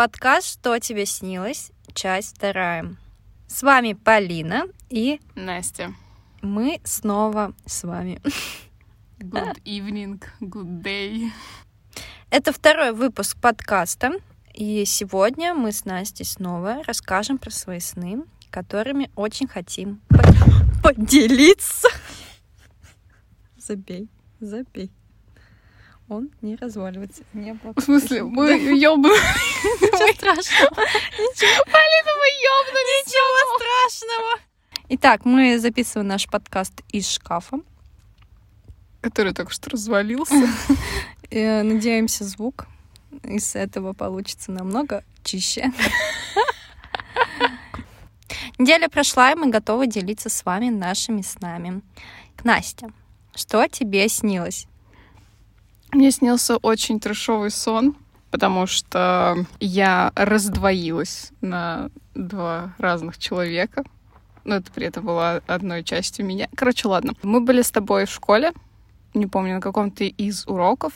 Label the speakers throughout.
Speaker 1: подкаст «Что тебе снилось?» Часть вторая. С вами Полина и
Speaker 2: Настя.
Speaker 1: мы снова с вами.
Speaker 2: Good evening, good day.
Speaker 1: Это второй выпуск подкаста, и сегодня мы с Настей снова расскажем про свои сны, которыми очень хотим по- поделиться. Забей, забей. Он не разваливается. Не
Speaker 2: В смысле, мы ёбнули.
Speaker 1: Ничего страшного.
Speaker 2: Полина, мы ёбнули.
Speaker 1: Ничего страшного. Итак, мы записываем наш подкаст из шкафа.
Speaker 2: Который только что развалился.
Speaker 1: Э, Надеемся, звук из этого получится намного чище. Неделя прошла, и мы готовы делиться с вами нашими снами. Настя, что тебе снилось?
Speaker 2: Мне снился очень трешовый сон, потому что я раздвоилась на два разных человека. Но это при этом было одной частью меня. Короче, ладно. Мы были с тобой в школе, не помню, на каком-то из уроков,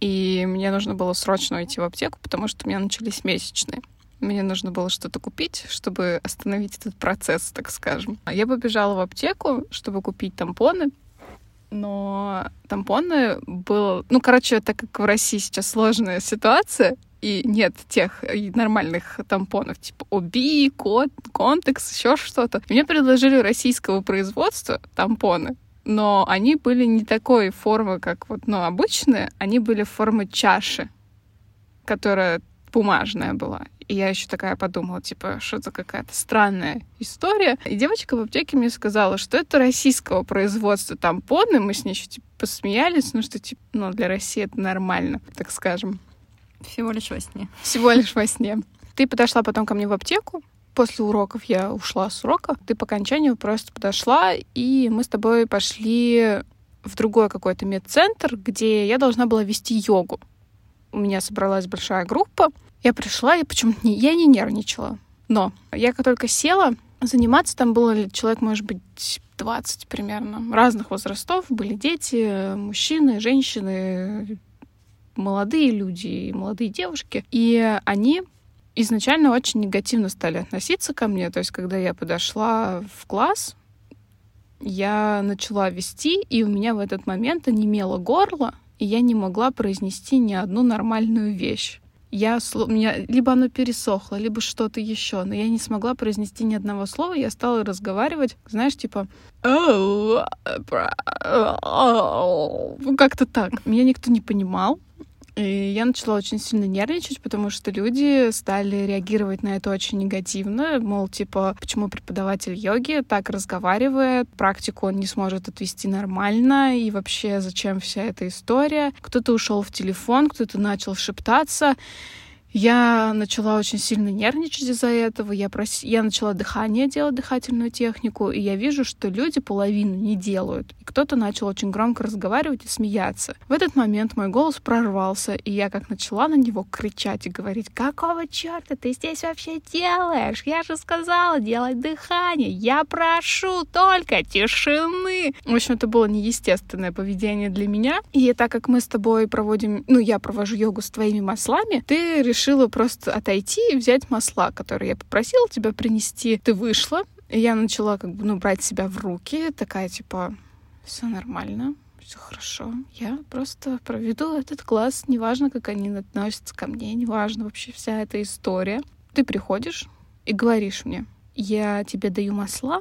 Speaker 2: и мне нужно было срочно уйти в аптеку, потому что у меня начались месячные. Мне нужно было что-то купить, чтобы остановить этот процесс, так скажем. Я побежала в аптеку, чтобы купить тампоны, но тампоны было... Ну, короче, так как в России сейчас сложная ситуация, и нет тех и нормальных тампонов, типа Оби, Кот, Контекс, еще что-то. Мне предложили российского производства тампоны, но они были не такой формы, как вот, ну, обычные, они были формы чаши, которая бумажная была. И я еще такая подумала, типа, что это какая-то странная история. И девочка в аптеке мне сказала, что это российского производства тампоны. Мы с ней еще типа, посмеялись, ну что, типа, ну, для России это нормально, так скажем.
Speaker 1: Всего лишь во сне.
Speaker 2: Всего лишь во сне. Ты подошла потом ко мне в аптеку. После уроков я ушла с урока. Ты по окончанию просто подошла, и мы с тобой пошли в другой какой-то медцентр, где я должна была вести йогу. У меня собралась большая группа. Я пришла, и почему-то не, я не нервничала. Но я как только села, заниматься там было человек, может быть, 20 примерно. Разных возрастов. Были дети, мужчины, женщины, молодые люди и молодые девушки. И они изначально очень негативно стали относиться ко мне. То есть, когда я подошла в класс, я начала вести, и у меня в этот момент онемело горло, и я не могла произнести ни одну нормальную вещь. Я, у меня либо оно пересохло, либо что-то еще, но я не смогла произнести ни одного слова. Я стала разговаривать, знаешь, типа «Оу, бра, оу». Ну, как-то так. Меня никто не понимал. И я начала очень сильно нервничать, потому что люди стали реагировать на это очень негативно. Мол, типа, почему преподаватель йоги так разговаривает, практику он не сможет отвести нормально, и вообще зачем вся эта история. Кто-то ушел в телефон, кто-то начал шептаться. Я начала очень сильно нервничать из-за этого. Я, прос... я начала дыхание делать, дыхательную технику, и я вижу, что люди половину не делают. И кто-то начал очень громко разговаривать и смеяться. В этот момент мой голос прорвался, и я как начала на него кричать и говорить, какого черта ты здесь вообще делаешь? Я же сказала делать дыхание. Я прошу только тишины. В общем, это было неестественное поведение для меня. И так как мы с тобой проводим, ну, я провожу йогу с твоими маслами, ты решила просто отойти и взять масла, которые я попросила тебя принести. Ты вышла, и я начала как бы, ну, брать себя в руки, такая, типа, все нормально, все хорошо. Я просто проведу этот класс, неважно, как они относятся ко мне, неважно вообще вся эта история. Ты приходишь и говоришь мне, я тебе даю масла,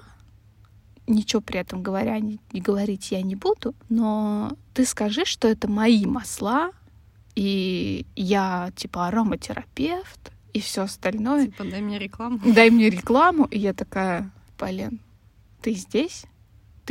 Speaker 2: ничего при этом говоря, не, не говорить я не буду, но ты скажи, что это мои масла, и я типа ароматерапевт и все остальное.
Speaker 1: Типа, дай мне рекламу.
Speaker 2: Дай мне рекламу, и я такая, Полин, ты здесь?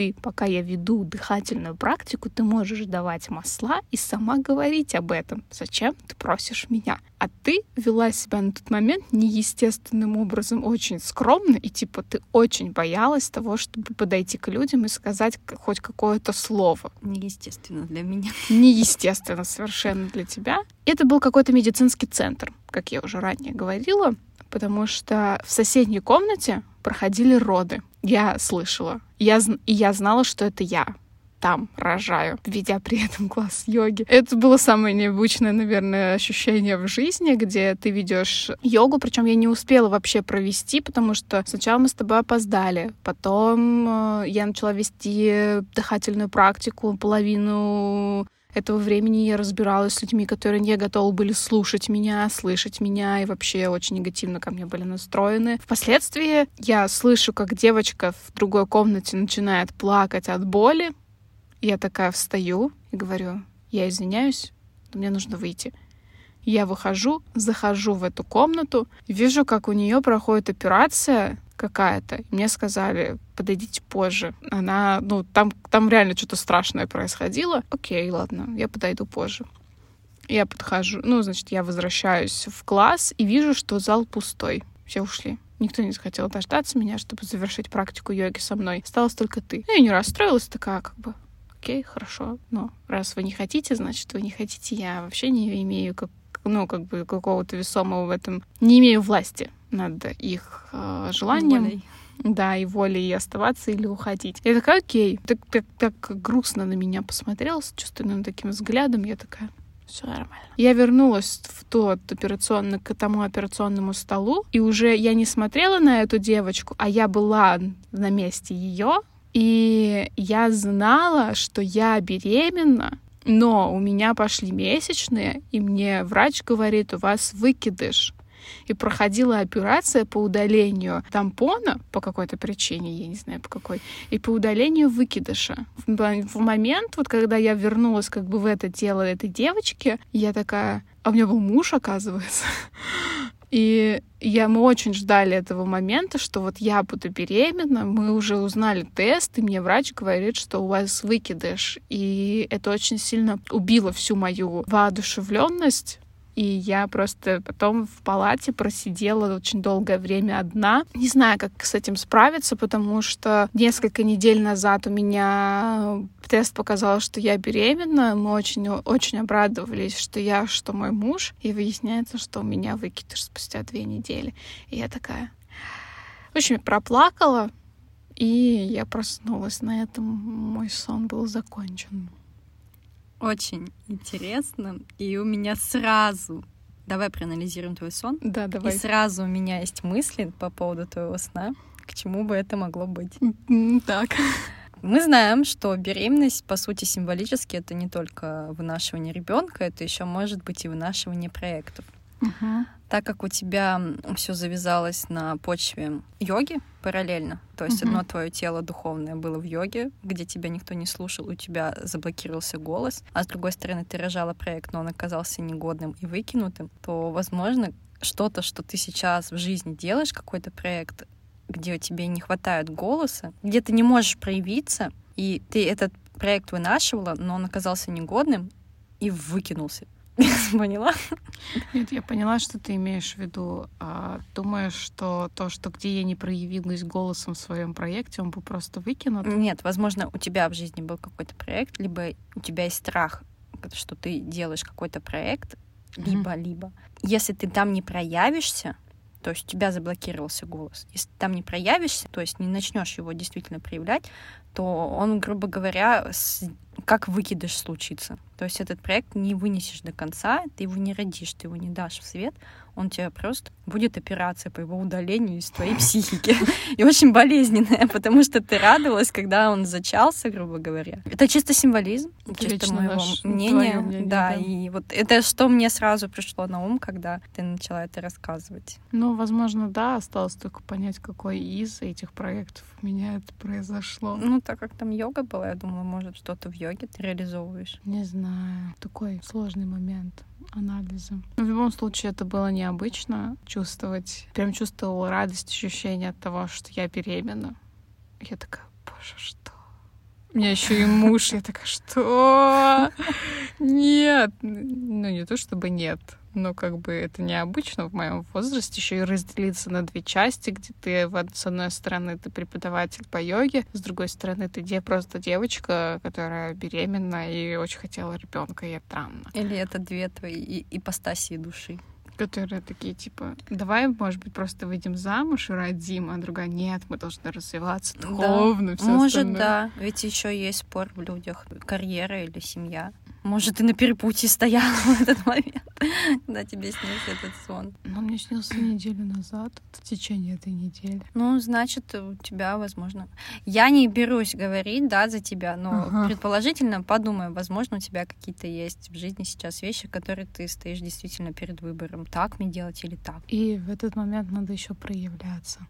Speaker 2: Ты, пока я веду дыхательную практику, ты можешь давать масла и сама говорить об этом. Зачем ты просишь меня? А ты вела себя на тот момент неестественным образом, очень скромно, и типа ты очень боялась того, чтобы подойти к людям и сказать хоть какое-то слово
Speaker 1: Неестественно для меня.
Speaker 2: неестественно совершенно для тебя. Это был какой-то медицинский центр, как я уже ранее говорила, потому что в соседней комнате проходили роды. Я слышала. Я, и я знала, что это я. там рожаю, ведя при этом класс йоги. Это было самое необычное, наверное, ощущение в жизни, где ты ведешь йогу, причем я не успела вообще провести, потому что сначала мы с тобой опоздали, потом э, я начала вести дыхательную практику, половину этого времени я разбиралась с людьми, которые не готовы были слушать меня, слышать меня и вообще очень негативно ко мне были настроены. Впоследствии я слышу, как девочка в другой комнате начинает плакать от боли. Я такая встаю и говорю, я извиняюсь, мне нужно выйти. Я выхожу, захожу в эту комнату, вижу, как у нее проходит операция, какая-то. Мне сказали, подойдите позже. Она, ну, там, там реально что-то страшное происходило. Окей, ладно, я подойду позже. Я подхожу, ну, значит, я возвращаюсь в класс и вижу, что зал пустой. Все ушли. Никто не захотел дождаться меня, чтобы завершить практику йоги со мной. Осталась только ты. Я не расстроилась, такая как бы, окей, хорошо. Но раз вы не хотите, значит, вы не хотите. Я вообще не имею как, ну, как бы какого-то весомого в этом... Не имею власти над их э, желанием. Волей. Да, и волей оставаться или уходить. Я такая, окей. Так, так, так грустно на меня посмотрел с чувственным таким взглядом. Я такая, все нормально. Я вернулась в тот операционный, к тому операционному столу, и уже я не смотрела на эту девочку, а я была на месте ее, и я знала, что я беременна, но у меня пошли месячные, и мне врач говорит, у вас выкидыш и проходила операция по удалению тампона по какой-то причине, я не знаю по какой, и по удалению выкидыша. В, момент, вот когда я вернулась как бы в это тело этой девочки, я такая, а у меня был муж, оказывается. И я, мы очень ждали этого момента, что вот я буду беременна, мы уже узнали тест, и мне врач говорит, что у вас выкидыш. И это очень сильно убило всю мою воодушевленность и я просто потом в палате просидела очень долгое время одна. Не знаю, как с этим справиться, потому что несколько недель назад у меня тест показал, что я беременна. Мы очень, очень обрадовались, что я, что мой муж. И выясняется, что у меня выкидыш спустя две недели. И я такая... В общем, проплакала, и я проснулась. На этом мой сон был закончен.
Speaker 1: Очень интересно. И у меня сразу... Давай проанализируем твой сон.
Speaker 2: Да, давай.
Speaker 1: И сразу у меня есть мысли по поводу твоего сна. К чему бы это могло быть?
Speaker 2: Так.
Speaker 1: Мы знаем, что беременность, по сути, символически это не только вынашивание ребенка, это еще может быть и вынашивание проектов.
Speaker 2: Угу
Speaker 1: так как у тебя все завязалось на почве йоги параллельно, то есть mm-hmm. одно твое тело духовное было в йоге, где тебя никто не слушал, у тебя заблокировался голос, а с другой стороны ты рожала проект, но он оказался негодным и выкинутым, то, возможно, что-то, что ты сейчас в жизни делаешь, какой-то проект, где тебе не хватает голоса, где ты не можешь проявиться, и ты этот проект вынашивала, но он оказался негодным и выкинулся. Поняла?
Speaker 2: Нет, я поняла, что ты имеешь в виду. А, думаешь, что то, что где я не проявилась голосом в своем проекте, он был просто выкинут?
Speaker 1: Нет, возможно, у тебя в жизни был какой-то проект, либо у тебя есть страх, что ты делаешь какой-то проект, либо-либо. Mm-hmm. Если ты там не проявишься, то есть у тебя заблокировался голос. Если ты там не проявишься, то есть не начнешь его действительно проявлять, то он, грубо говоря, с... как выкидыш случится. То есть этот проект не вынесешь до конца, ты его не родишь, ты его не дашь в свет, он тебе просто будет операция по его удалению из твоей психики. И очень болезненная, потому что ты радовалась, когда он зачался, грубо говоря. Это чисто символизм, чисто моего мнения. Да, и вот это что мне сразу пришло на ум, когда ты начала это рассказывать.
Speaker 2: Ну, возможно, да, осталось только понять, какой из этих проектов у меня это произошло.
Speaker 1: Ну, так как там йога была, я думала, может, что-то в йоге ты реализовываешь.
Speaker 2: Не знаю. Такой сложный момент анализа. В любом случае это было необычно чувствовать. Прям чувствовала радость, ощущение от того, что я беременна. Я такая, боже, что? У меня еще и муж. Я такая, что? Нет. Ну, не то чтобы нет но как бы это необычно в моем возрасте еще и разделиться на две части, где ты с одной стороны ты преподаватель по йоге, с другой стороны ты де просто девочка, которая беременна и очень хотела ребенка, и это странно.
Speaker 1: Или это две твои ипостасии души?
Speaker 2: Которые такие, типа, давай, может быть, просто выйдем замуж и родим, а другая, нет, мы должны развиваться духовно,
Speaker 1: да.
Speaker 2: все
Speaker 1: Может,
Speaker 2: остальное.
Speaker 1: да. Ведь еще есть спор в людях. Карьера или семья. Может, ты на перепутье стояла в этот момент, когда тебе снился этот сон.
Speaker 2: Но мне снился неделю назад, в течение этой недели.
Speaker 1: Ну, значит, у тебя, возможно... Я не берусь говорить, да, за тебя, но
Speaker 2: Ага.
Speaker 1: предположительно подумай, возможно, у тебя какие-то есть в жизни сейчас вещи, которые ты стоишь действительно перед выбором, так мне делать или так.
Speaker 2: И в этот момент надо еще проявляться.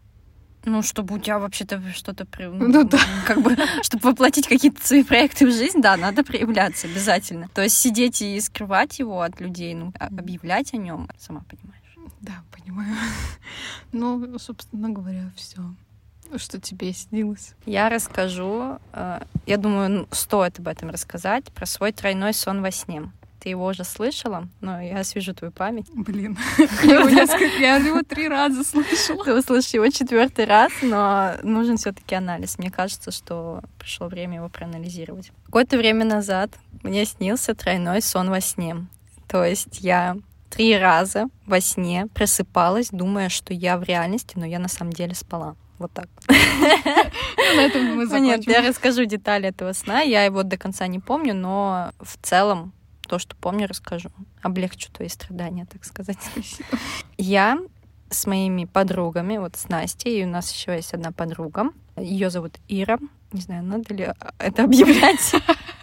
Speaker 1: Ну, чтобы у тебя вообще-то что-то...
Speaker 2: Ну да.
Speaker 1: Как бы, чтобы воплотить какие-то свои проекты в жизнь, да, надо проявляться обязательно. То есть сидеть и скрывать его от людей, ну, а- объявлять о нем, сама понимаешь.
Speaker 2: Да, понимаю. Ну, собственно говоря, все. Что тебе снилось?
Speaker 1: Я расскажу, э, я думаю, ну, стоит об этом рассказать, про свой тройной сон во сне. Ты его уже слышала, но я освежу твою память.
Speaker 2: Блин, я его три раза слышала.
Speaker 1: Ты услышишь его четвертый раз, но нужен все-таки анализ. Мне кажется, что пришло время его проанализировать. Какое-то время назад мне снился тройной сон во сне. То есть я три раза во сне просыпалась, думая, что я в реальности, но я на самом деле спала. Вот так.
Speaker 2: Ну, На этом мы
Speaker 1: Ну, Нет,
Speaker 2: закончим.
Speaker 1: я расскажу детали этого сна. Я его до конца не помню, но в целом то, что помню, расскажу. Облегчу твои страдания, так сказать. Я с моими подругами, вот с Настей, и у нас еще есть одна подруга. Ее зовут Ира. Не знаю, надо ли это объявлять.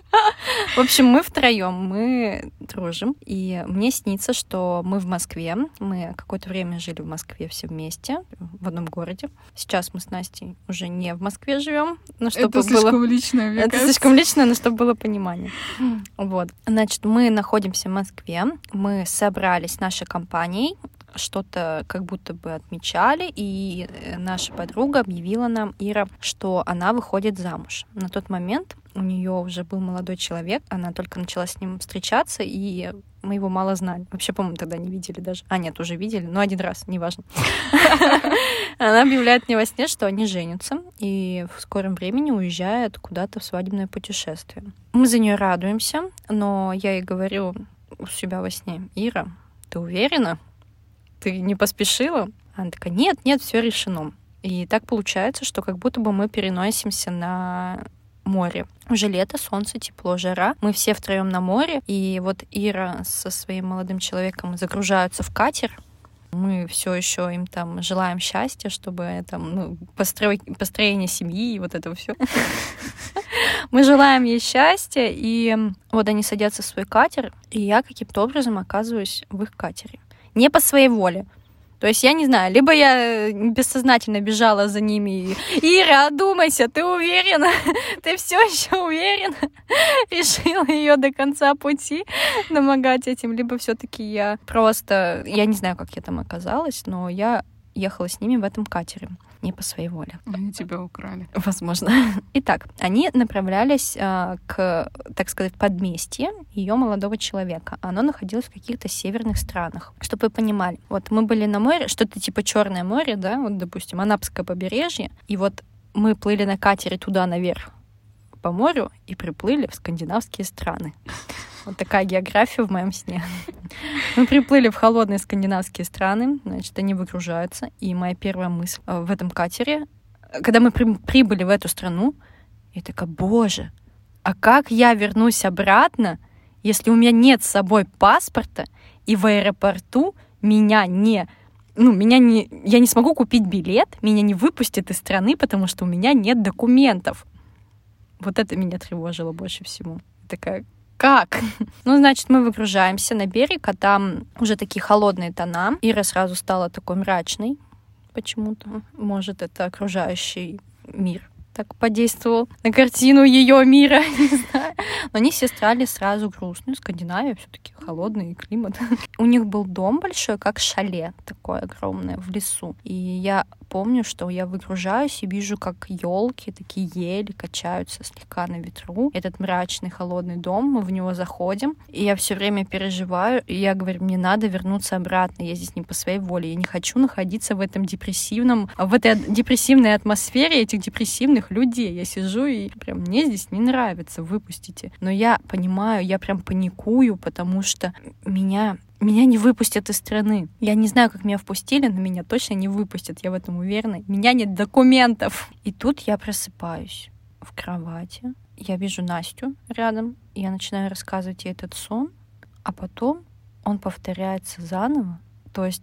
Speaker 1: В общем, мы втроем, мы дружим. И мне снится, что мы в Москве. Мы какое-то время жили в Москве все вместе, в одном городе. Сейчас мы с Настей уже не в Москве живем. Но чтобы
Speaker 2: Это
Speaker 1: было...
Speaker 2: слишком личное, мне
Speaker 1: Это
Speaker 2: кажется.
Speaker 1: слишком лично, но чтобы было понимание. Вот. Значит, мы находимся в Москве. Мы собрались с нашей компанией, что-то как будто бы отмечали, и э, наша подруга объявила нам, Ира, что она выходит замуж. На тот момент у нее уже был молодой человек, она только начала с ним встречаться, и мы его мало знали. Вообще, по-моему, тогда не видели даже. А, нет, уже видели, но один раз, неважно. Она объявляет мне во сне, что они женятся, и в скором времени уезжают куда-то в свадебное путешествие. Мы за нее радуемся, но я ей говорю у себя во сне, Ира, ты уверена? Ты не поспешила? Она такая, нет, нет, все решено. И так получается, что как будто бы мы переносимся на море. Уже лето, солнце, тепло, жара. Мы все втроем на море. И вот Ира со своим молодым человеком загружаются в катер. Мы все еще им там желаем счастья, чтобы там ну, построй... построение семьи и вот этого все. Мы желаем ей счастья, и вот они садятся в свой катер, и я каким-то образом оказываюсь в их катере. Не по своей воле. То есть я не знаю, либо я бессознательно бежала за ними и Ира, одумайся, ты уверена? Ты все еще уверена? Решила ее до конца пути домогать этим, либо все-таки я просто, я не знаю, как я там оказалась, но я ехала с ними в этом катере не по своей воле.
Speaker 2: Они тебя украли.
Speaker 1: Возможно. Итак, они направлялись а, к, так сказать, подместье ее молодого человека. Оно находилось в каких-то северных странах. Чтобы вы понимали, вот мы были на море, что-то типа Черное море, да, вот, допустим, Анапское побережье, и вот мы плыли на катере туда наверх по морю и приплыли в скандинавские страны. Вот такая география в моем сне. Мы приплыли в холодные скандинавские страны, значит, они выгружаются. И моя первая мысль э, в этом катере, когда мы при- прибыли в эту страну, я такая, боже, а как я вернусь обратно, если у меня нет с собой паспорта, и в аэропорту меня не ну, меня не, я не смогу купить билет, меня не выпустят из страны, потому что у меня нет документов. Вот это меня тревожило больше всего. Такая, как? Ну, значит, мы выгружаемся на берег, а там уже такие холодные тона. Ира сразу стала такой мрачной почему-то. Может, это окружающий мир так подействовал на картину ее мира, не знаю. Но они все стали сразу грустные. Скандинавия все-таки холодный климат. У них был дом большой, как шале, такое огромное в лесу. И я помню, что я выгружаюсь и вижу, как елки, такие ели качаются слегка на ветру. Этот мрачный холодный дом, мы в него заходим, и я все время переживаю, и я говорю, мне надо вернуться обратно, я здесь не по своей воле, я не хочу находиться в этом депрессивном, в этой депрессивной атмосфере этих депрессивных людей. Я сижу и прям мне здесь не нравится, выпустите. Но я понимаю, я прям паникую, потому что меня меня не выпустят из страны. Я не знаю, как меня впустили, но меня точно не выпустят, я в этом уверена. У меня нет документов. И тут я просыпаюсь в кровати. Я вижу Настю рядом, я начинаю рассказывать ей этот сон, а потом он повторяется заново. То есть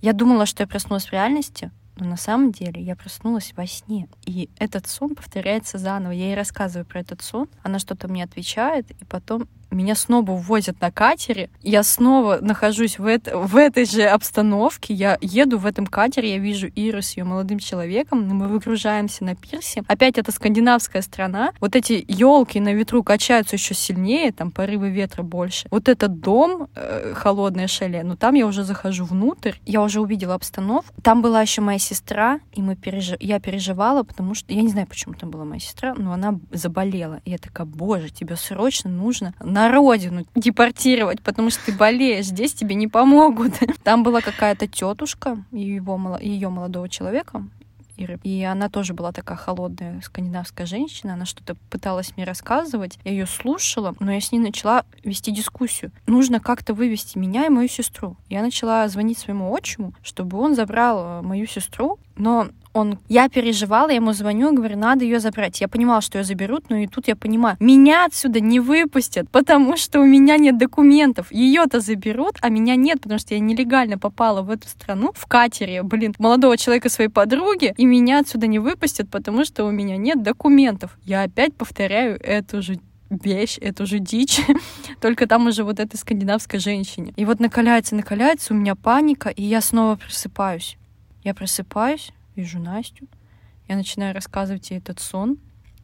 Speaker 1: я думала, что я проснулась в реальности, но на самом деле я проснулась во сне. И этот сон повторяется заново. Я ей рассказываю про этот сон, она что-то мне отвечает, и потом меня снова увозят на катере, я снова нахожусь в, это, в этой же обстановке, я еду в этом катере, я вижу Иру с ее молодым человеком, мы выгружаемся на пирсе. Опять это скандинавская страна, вот эти елки на ветру качаются еще сильнее, там порывы ветра больше. Вот этот дом, э, холодное шале, но там я уже захожу внутрь, я уже увидела обстановку. Там была еще моя сестра, и мы переж... я переживала, потому что, я не знаю, почему там была моя сестра, но она заболела. И я такая, боже, тебе срочно нужно на на родину депортировать, потому что ты болеешь, здесь тебе не помогут. Там была какая-то тетушка его, ее молодого человека. И она тоже была такая холодная скандинавская женщина. Она что-то пыталась мне рассказывать. Я ее слушала, но я с ней начала вести дискуссию. Нужно как-то вывести меня и мою сестру. Я начала звонить своему отчиму, чтобы он забрал э, мою сестру. Но он, я переживала, я ему звоню, говорю, надо ее забрать. Я понимала, что ее заберут, но и тут я понимаю, меня отсюда не выпустят, потому что у меня нет документов. Ее-то заберут, а меня нет, потому что я нелегально попала в эту страну в катере, блин, молодого человека своей подруги, и меня отсюда не выпустят, потому что у меня нет документов. Я опять повторяю эту же вещь, эту же дичь, только там уже вот этой скандинавской женщине. И вот накаляется, накаляется, у меня паника, и я снова просыпаюсь. Я просыпаюсь, вижу Настю, я начинаю рассказывать ей этот сон.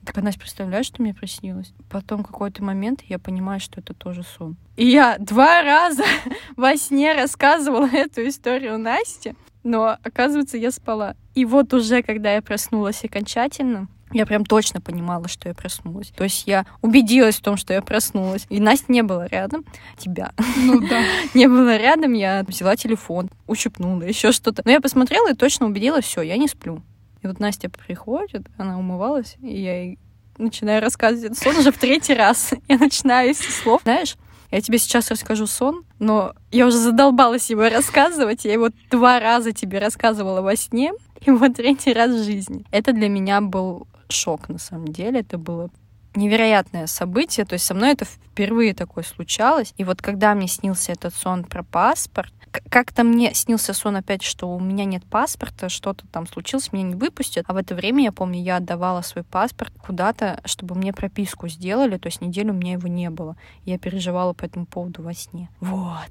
Speaker 1: Так Настя представляешь, что мне приснилось? Потом какой-то момент я понимаю, что это тоже сон. И я два раза во сне рассказывала эту историю Насте, но, оказывается, я спала. И вот уже, когда я проснулась окончательно, я прям точно понимала, что я проснулась. То есть я убедилась в том, что я проснулась. И Настя не было рядом. Тебя.
Speaker 2: Ну да.
Speaker 1: не было рядом. Я взяла телефон, ущипнула, еще что-то. Но я посмотрела и точно убедилась, все, я не сплю. И вот Настя приходит, она умывалась, и я ей начинаю рассказывать этот сон уже в третий раз. Я начинаю с слов. Знаешь, я тебе сейчас расскажу сон, но я уже задолбалась его рассказывать. Я его два раза тебе рассказывала во сне, и вот третий раз в жизни. Это для меня был шок, на самом деле. Это было невероятное событие. То есть со мной это впервые такое случалось. И вот когда мне снился этот сон про паспорт, как-то мне снился сон опять, что у меня нет паспорта, что-то там случилось, меня не выпустят. А в это время, я помню, я отдавала свой паспорт куда-то, чтобы мне прописку сделали, то есть неделю у меня его не было. Я переживала по этому поводу во сне. Вот.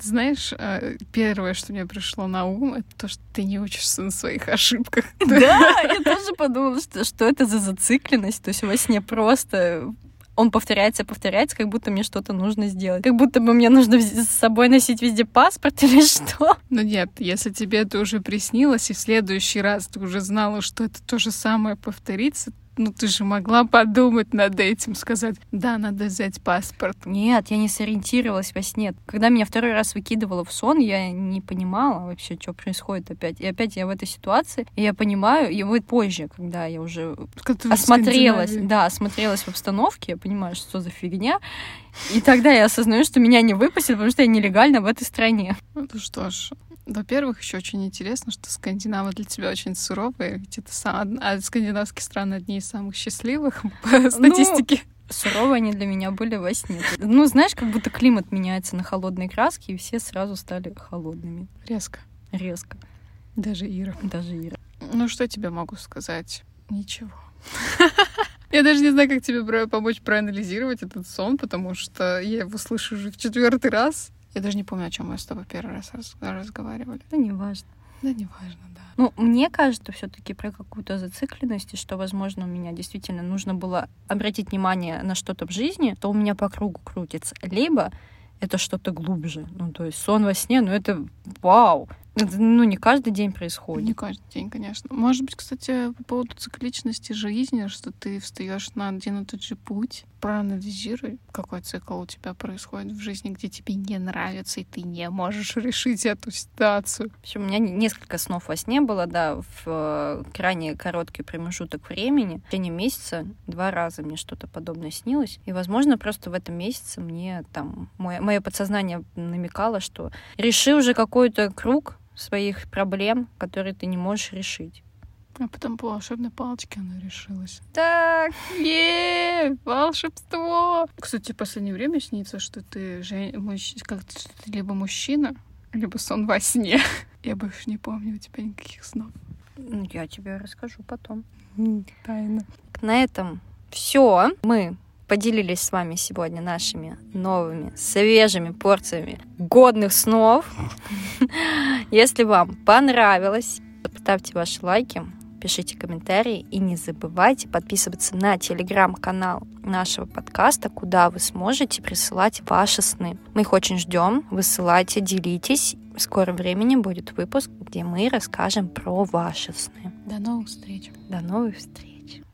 Speaker 2: Знаешь, э, первое, что мне пришло на ум, это то, что ты не учишься на своих ошибках.
Speaker 1: Да, я тоже подумала, что, что это за зацикленность. То есть во сне просто он повторяется, повторяется, как будто мне что-то нужно сделать. Как будто бы мне нужно с собой носить везде паспорт или что.
Speaker 2: Ну нет, если тебе это уже приснилось, и в следующий раз ты уже знала, что это то же самое повторится, ну ты же могла подумать над этим, сказать, да, надо взять паспорт.
Speaker 1: Нет, я не сориентировалась во сне. Когда меня второй раз выкидывало в сон, я не понимала вообще, что происходит опять. И опять я в этой ситуации, и я понимаю, и вот позже, когда я уже когда осмотрелась, да, осмотрелась в обстановке, я понимаю, что за фигня, и тогда я осознаю, что меня не выпустили, потому что я нелегально в этой стране.
Speaker 2: Ну что ж, во-первых, еще очень интересно, что скандинавы для тебя очень суровые, ведь это сам... а скандинавские страны одни из самых счастливых по ну, статистике. Ну,
Speaker 1: суровые они для меня были во сне. Ну, знаешь, как будто климат меняется на холодные краски, и все сразу стали холодными.
Speaker 2: Резко.
Speaker 1: Резко.
Speaker 2: Даже Ира.
Speaker 1: Даже Ира.
Speaker 2: Ну, что тебе могу сказать? Ничего. Я даже не знаю, как тебе помочь проанализировать этот сон, потому что я его слышу уже в четвертый раз. Я даже не помню, о чем мы с тобой первый раз раз разговаривали.
Speaker 1: Да не важно.
Speaker 2: Да не важно, да.
Speaker 1: Ну, мне кажется все-таки про какую-то зацикленность, и что, возможно, у меня действительно нужно было обратить внимание на что-то в жизни, то у меня по кругу крутится. Либо это что-то глубже. Ну, то есть сон во сне, ну это вау. Это, ну, не каждый день происходит.
Speaker 2: Не каждый день, конечно. Может быть, кстати, по поводу цикличности жизни, что ты встаешь на один и тот же путь, проанализируй, какой цикл у тебя происходит в жизни, где тебе не нравится, и ты не можешь решить эту ситуацию.
Speaker 1: В общем, у меня несколько снов во сне было, да, в э, крайне короткий промежуток времени. В течение месяца два раза мне что-то подобное снилось. И, возможно, просто в этом месяце мне там мое, мое подсознание намекало, что реши уже какой-то круг, своих проблем, которые ты не можешь решить.
Speaker 2: А потом по волшебной палочке она решилась.
Speaker 1: Так,
Speaker 2: е волшебство! Кстати, в последнее время снится, что ты жен... мужч... как что ты либо мужчина, либо сон во сне. Я больше не помню у тебя никаких снов.
Speaker 1: Ну, я тебе расскажу потом.
Speaker 2: Тайна.
Speaker 1: На этом все. Мы поделились с вами сегодня нашими новыми, свежими порциями годных снов. Если вам понравилось, ставьте ваши лайки, пишите комментарии и не забывайте подписываться на телеграм-канал нашего подкаста, куда вы сможете присылать ваши сны. Мы их очень ждем. Высылайте, делитесь. В скором времени будет выпуск, где мы расскажем про ваши сны.
Speaker 2: До новых встреч.
Speaker 1: До новых встреч.